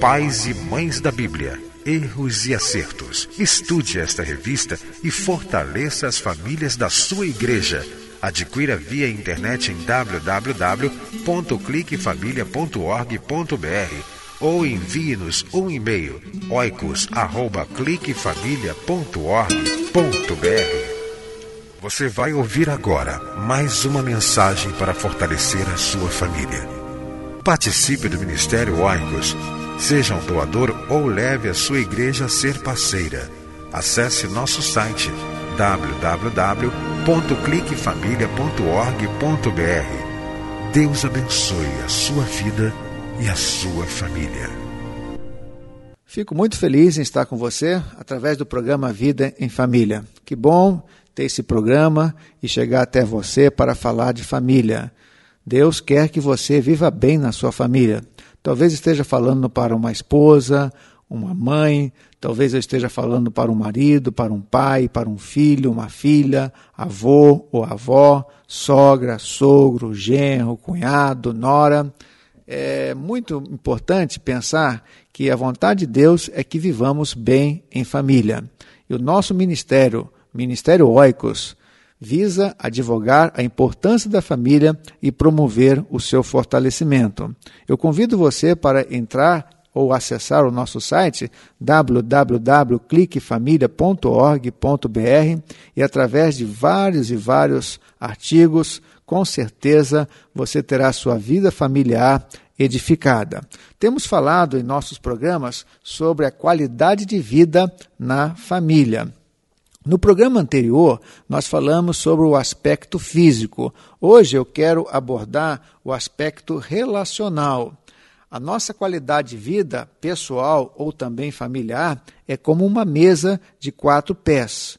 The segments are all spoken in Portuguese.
Pais e Mães da Bíblia. Erros e acertos. Estude esta revista e fortaleça as famílias da sua igreja. Adquira via internet em www.cliquefamilia.org.br ou envie-nos um e-mail oicos@cliquefamilia.org.br. Você vai ouvir agora mais uma mensagem para fortalecer a sua família. Participe do Ministério Oicos Seja um doador ou leve a sua igreja a ser parceira. Acesse nosso site www.cliquefamilia.org.br. Deus abençoe a sua vida e a sua família. Fico muito feliz em estar com você através do programa Vida em Família. Que bom ter esse programa e chegar até você para falar de família. Deus quer que você viva bem na sua família. Talvez esteja falando para uma esposa, uma mãe, talvez eu esteja falando para um marido, para um pai, para um filho, uma filha, avô ou avó, sogra, sogro, genro, cunhado, nora. É muito importante pensar que a vontade de Deus é que vivamos bem em família. E o nosso ministério, Ministério Oicos, visa advogar a importância da família e promover o seu fortalecimento. Eu convido você para entrar ou acessar o nosso site www.cliquefamilia.org.br e através de vários e vários artigos, com certeza você terá sua vida familiar edificada. Temos falado em nossos programas sobre a qualidade de vida na família. No programa anterior, nós falamos sobre o aspecto físico. Hoje eu quero abordar o aspecto relacional. A nossa qualidade de vida, pessoal ou também familiar, é como uma mesa de quatro pés.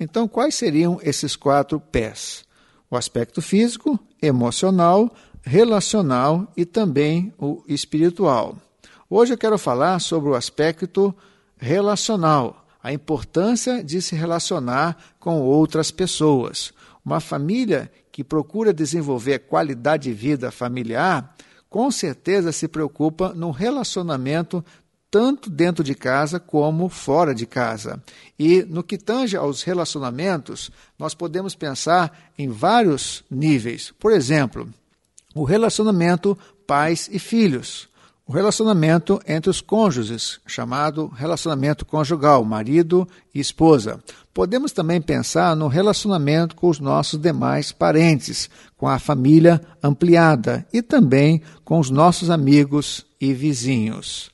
Então, quais seriam esses quatro pés? O aspecto físico, emocional, relacional e também o espiritual. Hoje eu quero falar sobre o aspecto relacional a importância de se relacionar com outras pessoas. Uma família que procura desenvolver qualidade de vida familiar, com certeza se preocupa no relacionamento tanto dentro de casa como fora de casa. E no que tange aos relacionamentos, nós podemos pensar em vários níveis. Por exemplo, o relacionamento pais e filhos o relacionamento entre os cônjuges, chamado relacionamento conjugal, marido e esposa. Podemos também pensar no relacionamento com os nossos demais parentes, com a família ampliada e também com os nossos amigos e vizinhos.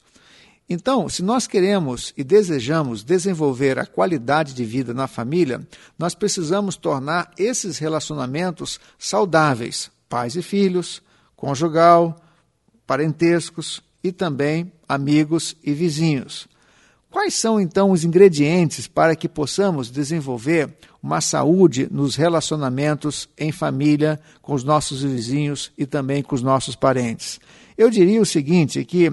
Então, se nós queremos e desejamos desenvolver a qualidade de vida na família, nós precisamos tornar esses relacionamentos saudáveis, pais e filhos, conjugal, parentescos, e também amigos e vizinhos. Quais são então os ingredientes para que possamos desenvolver uma saúde nos relacionamentos em família, com os nossos vizinhos e também com os nossos parentes? Eu diria o seguinte: que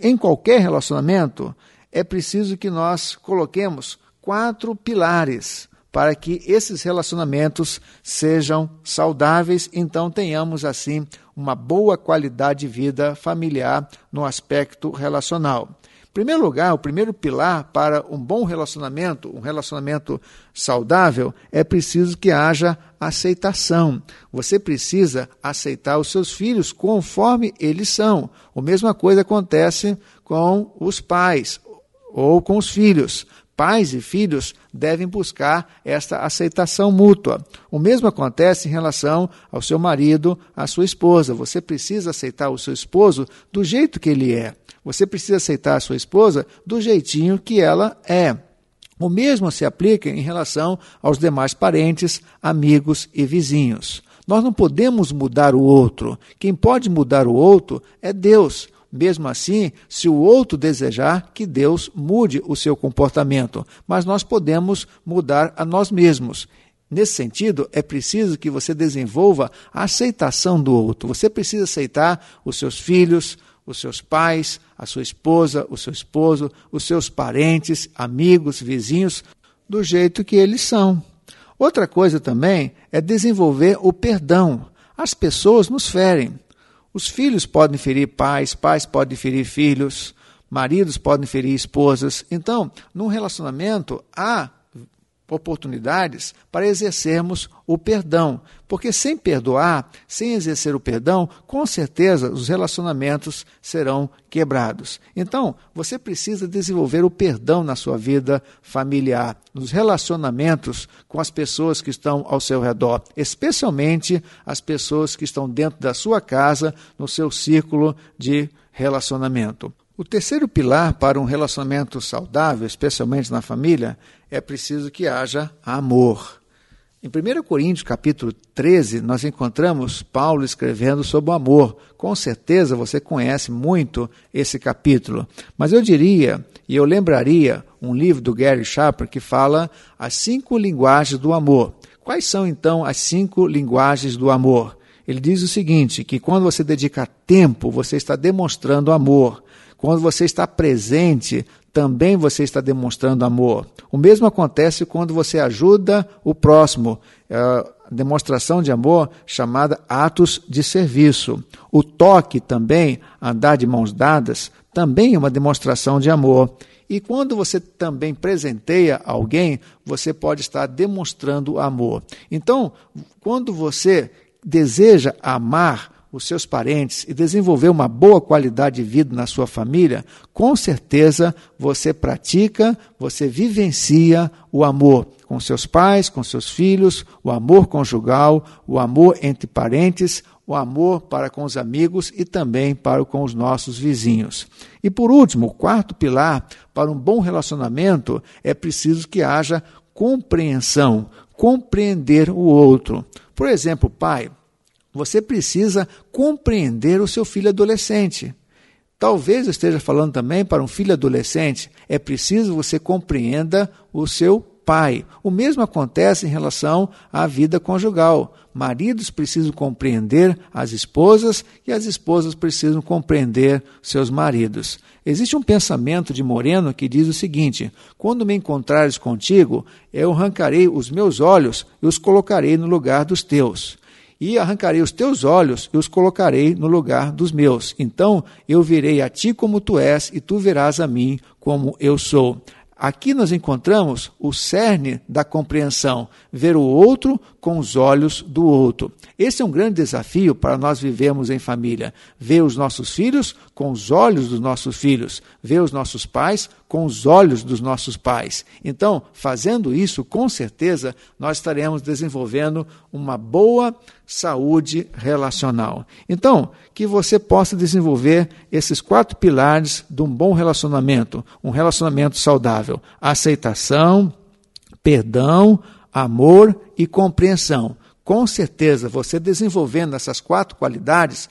em qualquer relacionamento é preciso que nós coloquemos quatro pilares para que esses relacionamentos sejam saudáveis, então tenhamos assim uma boa qualidade de vida familiar no aspecto relacional. Em primeiro lugar, o primeiro pilar para um bom relacionamento, um relacionamento saudável, é preciso que haja aceitação. Você precisa aceitar os seus filhos conforme eles são. A mesma coisa acontece com os pais ou com os filhos pais e filhos devem buscar esta aceitação mútua. O mesmo acontece em relação ao seu marido, à sua esposa. Você precisa aceitar o seu esposo do jeito que ele é. Você precisa aceitar a sua esposa do jeitinho que ela é. O mesmo se aplica em relação aos demais parentes, amigos e vizinhos. Nós não podemos mudar o outro. Quem pode mudar o outro é Deus. Mesmo assim, se o outro desejar, que Deus mude o seu comportamento. Mas nós podemos mudar a nós mesmos. Nesse sentido, é preciso que você desenvolva a aceitação do outro. Você precisa aceitar os seus filhos, os seus pais, a sua esposa, o seu esposo, os seus parentes, amigos, vizinhos, do jeito que eles são. Outra coisa também é desenvolver o perdão. As pessoas nos ferem. Os filhos podem ferir pais, pais podem ferir filhos, maridos podem ferir esposas. Então, num relacionamento há oportunidades para exercermos o perdão. Porque sem perdoar, sem exercer o perdão, com certeza os relacionamentos serão quebrados. Então, você precisa desenvolver o perdão na sua vida familiar, nos relacionamentos com as pessoas que estão ao seu redor, especialmente as pessoas que estão dentro da sua casa, no seu círculo de relacionamento. O terceiro pilar para um relacionamento saudável, especialmente na família, é preciso que haja amor. Em 1 Coríntios, capítulo 13, nós encontramos Paulo escrevendo sobre o amor. Com certeza você conhece muito esse capítulo. Mas eu diria, e eu lembraria, um livro do Gary Sharper que fala as cinco linguagens do amor. Quais são então as cinco linguagens do amor? Ele diz o seguinte: que quando você dedica tempo, você está demonstrando amor. Quando você está presente, também você está demonstrando amor. O mesmo acontece quando você ajuda o próximo. É a demonstração de amor chamada atos de serviço. O toque também, andar de mãos dadas, também é uma demonstração de amor. E quando você também presenteia alguém, você pode estar demonstrando amor. Então, quando você deseja amar, os seus parentes e desenvolver uma boa qualidade de vida na sua família, com certeza você pratica, você vivencia o amor com seus pais, com seus filhos, o amor conjugal, o amor entre parentes, o amor para com os amigos e também para com os nossos vizinhos. E por último, o quarto pilar para um bom relacionamento é preciso que haja compreensão, compreender o outro. Por exemplo, pai, você precisa compreender o seu filho adolescente. Talvez eu esteja falando também para um filho adolescente, é preciso você compreenda o seu pai. O mesmo acontece em relação à vida conjugal. Maridos precisam compreender as esposas e as esposas precisam compreender seus maridos. Existe um pensamento de Moreno que diz o seguinte: quando me encontrares contigo, eu arrancarei os meus olhos e os colocarei no lugar dos teus e arrancarei os teus olhos e os colocarei no lugar dos meus. Então eu virei a ti como tu és, e tu verás a mim como eu sou. Aqui nós encontramos o cerne da compreensão, ver o outro com os olhos do outro. Esse é um grande desafio para nós vivermos em família. Ver os nossos filhos com os olhos dos nossos filhos, ver os nossos pais com os olhos dos nossos pais. Então, fazendo isso, com certeza, nós estaremos desenvolvendo uma boa saúde relacional. Então, que você possa desenvolver esses quatro pilares de um bom relacionamento, um relacionamento saudável: aceitação, perdão, amor e compreensão. Com certeza, você desenvolvendo essas quatro qualidades,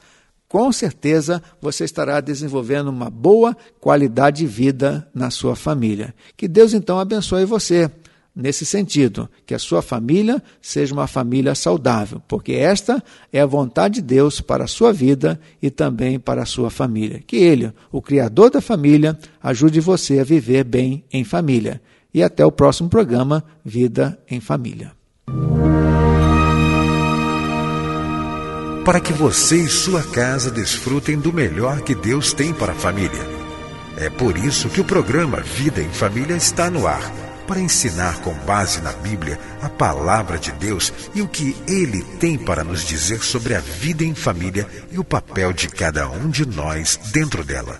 com certeza você estará desenvolvendo uma boa qualidade de vida na sua família. Que Deus então abençoe você nesse sentido, que a sua família seja uma família saudável, porque esta é a vontade de Deus para a sua vida e também para a sua família. Que Ele, o Criador da família, ajude você a viver bem em família. E até o próximo programa Vida em Família. para que você e sua casa desfrutem do melhor que Deus tem para a família. É por isso que o programa Vida em Família está no ar para ensinar com base na Bíblia a palavra de Deus e o que Ele tem para nos dizer sobre a vida em família e o papel de cada um de nós dentro dela.